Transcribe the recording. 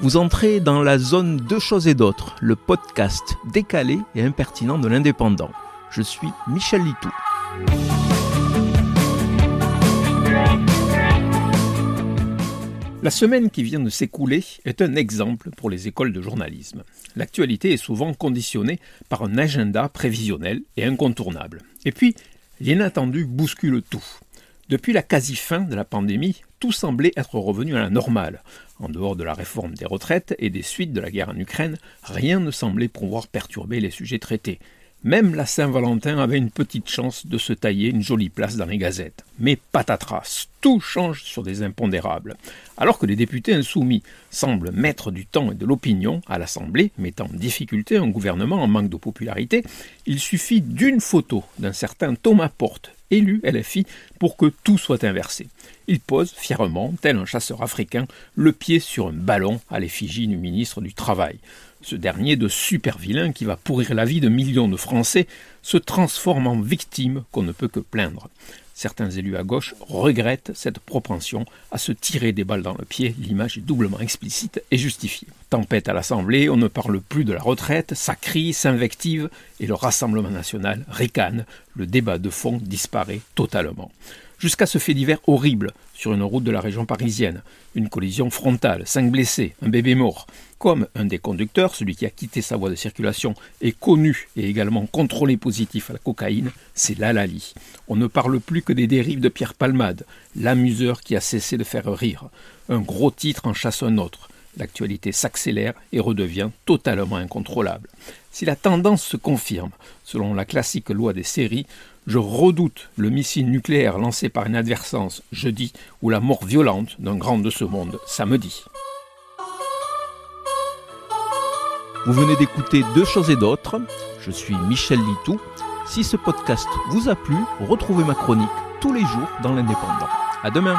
Vous entrez dans la zone Deux choses et d'autres, le podcast décalé et impertinent de l'indépendant. Je suis Michel Litou. La semaine qui vient de s'écouler est un exemple pour les écoles de journalisme. L'actualité est souvent conditionnée par un agenda prévisionnel et incontournable. Et puis, l'inattendu bouscule tout. Depuis la quasi-fin de la pandémie, tout semblait être revenu à la normale. En dehors de la réforme des retraites et des suites de la guerre en Ukraine, rien ne semblait pouvoir perturber les sujets traités. Même la Saint-Valentin avait une petite chance de se tailler une jolie place dans les gazettes. Mais patatras, tout change sur des impondérables. Alors que les députés insoumis semblent mettre du temps et de l'opinion à l'Assemblée, mettant en difficulté un gouvernement en manque de popularité, il suffit d'une photo d'un certain Thomas Porte, élu LFI, pour que tout soit inversé. Il pose fièrement, tel un chasseur africain, le pied sur un ballon à l'effigie du ministre du Travail. Ce dernier de super vilain qui va pourrir la vie de millions de Français se transforme en victime qu'on ne peut que plaindre. Certains élus à gauche regrettent cette propension à se tirer des balles dans le pied, l'image est doublement explicite et justifiée. Tempête à l'Assemblée, on ne parle plus de la retraite, ça crie, s'invective, et le Rassemblement national ricane, le débat de fond disparaît totalement jusqu'à ce fait divers horrible sur une route de la région parisienne. Une collision frontale, cinq blessés, un bébé mort. Comme un des conducteurs, celui qui a quitté sa voie de circulation, est connu et également contrôlé positif à la cocaïne, c'est Lalali. On ne parle plus que des dérives de Pierre Palmade, l'amuseur qui a cessé de faire rire. Un gros titre en chasse un autre. L'actualité s'accélère et redevient totalement incontrôlable. Si la tendance se confirme, selon la classique loi des séries, je redoute le missile nucléaire lancé par une adversance jeudi ou la mort violente d'un grand de ce monde samedi. Vous venez d'écouter Deux choses et d'autres. Je suis Michel Litou. Si ce podcast vous a plu, retrouvez ma chronique tous les jours dans l'Indépendant. À demain!